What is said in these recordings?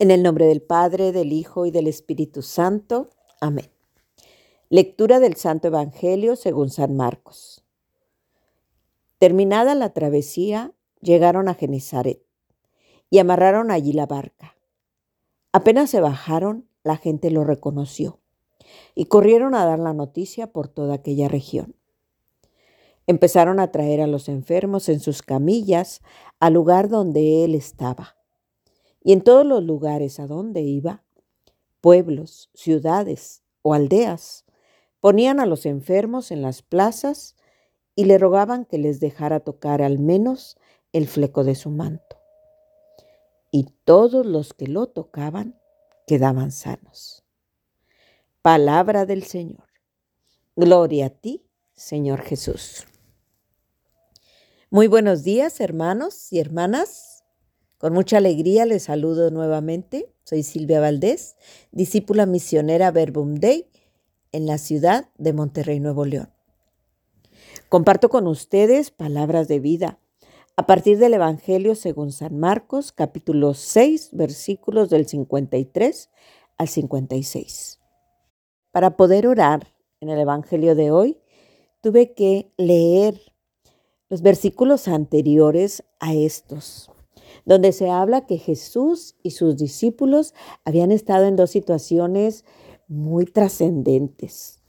En el nombre del Padre, del Hijo y del Espíritu Santo. Amén. Lectura del Santo Evangelio según San Marcos. Terminada la travesía, llegaron a Genezaret y amarraron allí la barca. Apenas se bajaron, la gente lo reconoció y corrieron a dar la noticia por toda aquella región. Empezaron a traer a los enfermos en sus camillas al lugar donde él estaba y en todos los lugares a donde iba, pueblos, ciudades o aldeas, ponían a los enfermos en las plazas y le rogaban que les dejara tocar al menos el fleco de su manto. Y todos los que lo tocaban quedaban sanos. Palabra del Señor. Gloria a ti, Señor Jesús. Muy buenos días, hermanos y hermanas. Con mucha alegría les saludo nuevamente. Soy Silvia Valdés, discípula misionera Verbum Dei en la ciudad de Monterrey, Nuevo León. Comparto con ustedes palabras de vida a partir del Evangelio según San Marcos, capítulo 6, versículos del 53 al 56. Para poder orar en el Evangelio de hoy, tuve que leer los versículos anteriores a estos donde se habla que Jesús y sus discípulos habían estado en dos situaciones muy trascendentes.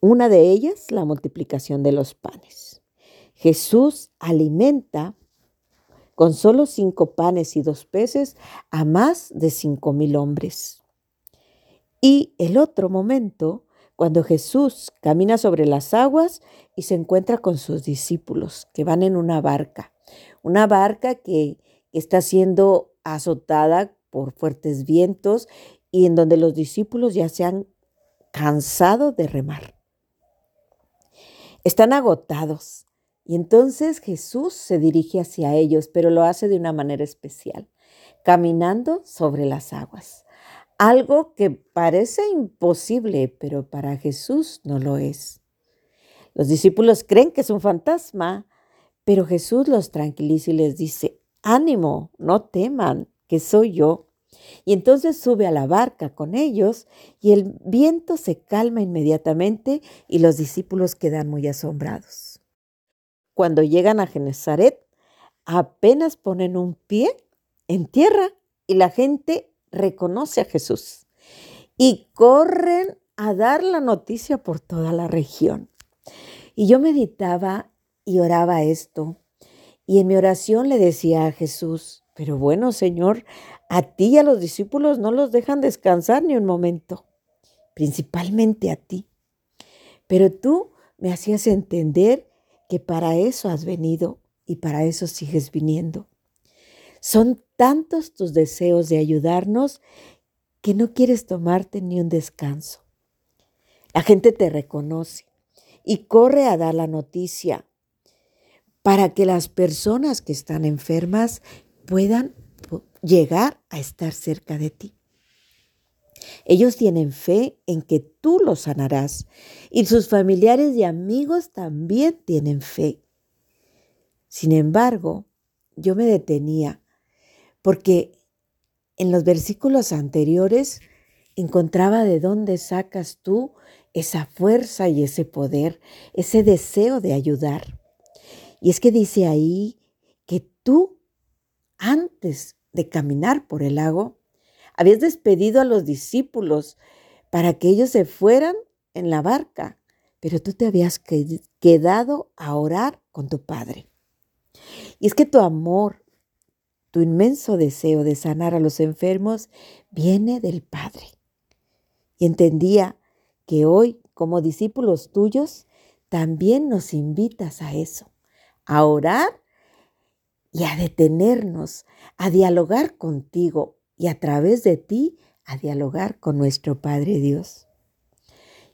Una de ellas, la multiplicación de los panes. Jesús alimenta con solo cinco panes y dos peces a más de cinco mil hombres. Y el otro momento, cuando Jesús camina sobre las aguas y se encuentra con sus discípulos que van en una barca una barca que está siendo azotada por fuertes vientos y en donde los discípulos ya se han cansado de remar. Están agotados y entonces Jesús se dirige hacia ellos, pero lo hace de una manera especial, caminando sobre las aguas. Algo que parece imposible, pero para Jesús no lo es. Los discípulos creen que es un fantasma, pero Jesús los tranquiliza y les dice, ánimo, no teman, que soy yo. Y entonces sube a la barca con ellos y el viento se calma inmediatamente y los discípulos quedan muy asombrados. Cuando llegan a Genezaret, apenas ponen un pie en tierra y la gente reconoce a Jesús y corren a dar la noticia por toda la región. Y yo meditaba y oraba esto. Y en mi oración le decía a Jesús, pero bueno, Señor, a ti y a los discípulos no los dejan descansar ni un momento, principalmente a ti. Pero tú me hacías entender que para eso has venido y para eso sigues viniendo. Son tantos tus deseos de ayudarnos que no quieres tomarte ni un descanso. La gente te reconoce y corre a dar la noticia para que las personas que están enfermas puedan llegar a estar cerca de ti. Ellos tienen fe en que tú los sanarás y sus familiares y amigos también tienen fe. Sin embargo, yo me detenía porque en los versículos anteriores encontraba de dónde sacas tú esa fuerza y ese poder, ese deseo de ayudar. Y es que dice ahí que tú, antes de caminar por el lago, habías despedido a los discípulos para que ellos se fueran en la barca, pero tú te habías quedado a orar con tu Padre. Y es que tu amor, tu inmenso deseo de sanar a los enfermos viene del Padre. Y entendía que hoy, como discípulos tuyos, también nos invitas a eso a orar y a detenernos, a dialogar contigo y a través de ti a dialogar con nuestro Padre Dios.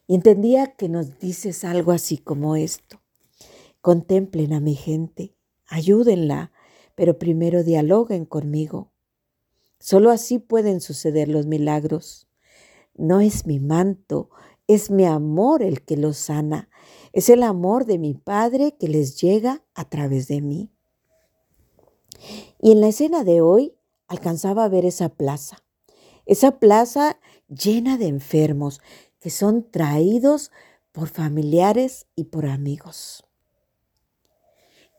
Y entendía que nos dices algo así como esto. Contemplen a mi gente, ayúdenla, pero primero dialoguen conmigo. Solo así pueden suceder los milagros. No es mi manto, es mi amor el que los sana. Es el amor de mi Padre que les llega a través de mí. Y en la escena de hoy alcanzaba a ver esa plaza, esa plaza llena de enfermos que son traídos por familiares y por amigos.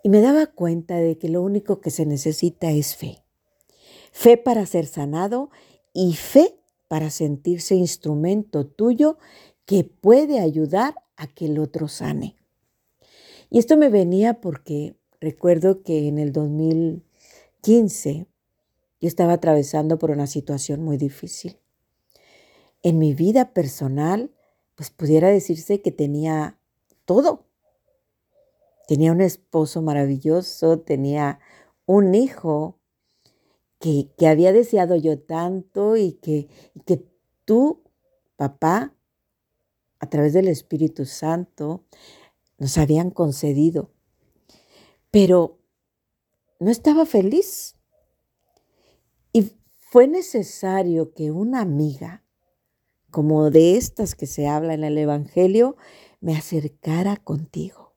Y me daba cuenta de que lo único que se necesita es fe. Fe para ser sanado y fe para sentirse instrumento tuyo que puede ayudar a que el otro sane. Y esto me venía porque recuerdo que en el 2015 yo estaba atravesando por una situación muy difícil. En mi vida personal, pues pudiera decirse que tenía todo. Tenía un esposo maravilloso, tenía un hijo que, había deseado yo tanto y que, que tú, papá, a través del Espíritu Santo, nos habían concedido. Pero no estaba feliz. Y fue necesario que una amiga como de estas que se habla en el Evangelio, me acercara contigo.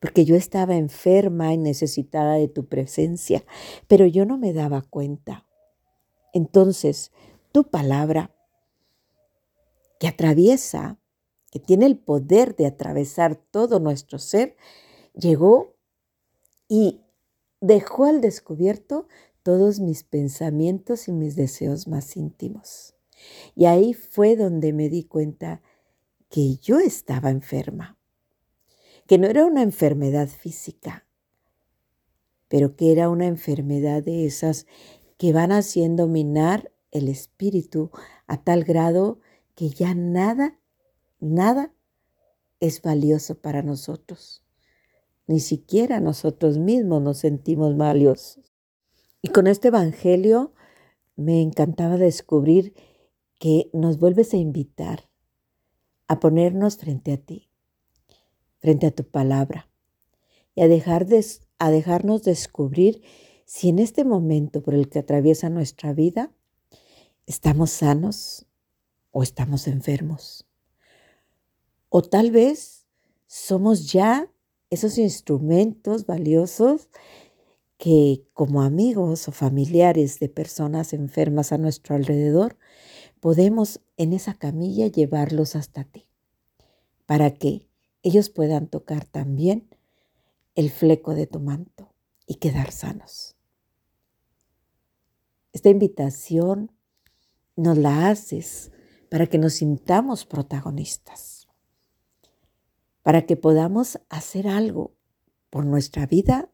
Porque yo estaba enferma y necesitada de tu presencia, pero yo no me daba cuenta. Entonces, tu palabra, que atraviesa, que tiene el poder de atravesar todo nuestro ser, llegó y dejó al descubierto todos mis pensamientos y mis deseos más íntimos. Y ahí fue donde me di cuenta que yo estaba enferma, que no era una enfermedad física, pero que era una enfermedad de esas que van haciendo minar el espíritu a tal grado que ya nada, nada es valioso para nosotros. Ni siquiera nosotros mismos nos sentimos valiosos. Y con este Evangelio me encantaba descubrir que nos vuelves a invitar a ponernos frente a ti, frente a tu palabra, y a, dejar a dejarnos descubrir si en este momento por el que atraviesa nuestra vida estamos sanos o estamos enfermos. O tal vez somos ya esos instrumentos valiosos que como amigos o familiares de personas enfermas a nuestro alrededor podemos en esa camilla llevarlos hasta ti, para que ellos puedan tocar también el fleco de tu manto y quedar sanos. Esta invitación nos la haces para que nos sintamos protagonistas, para que podamos hacer algo por nuestra vida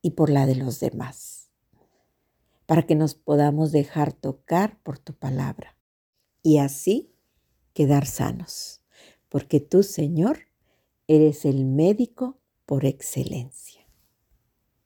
y por la de los demás, para que nos podamos dejar tocar por tu palabra y así quedar sanos, porque tú, Señor, eres el médico por excelencia.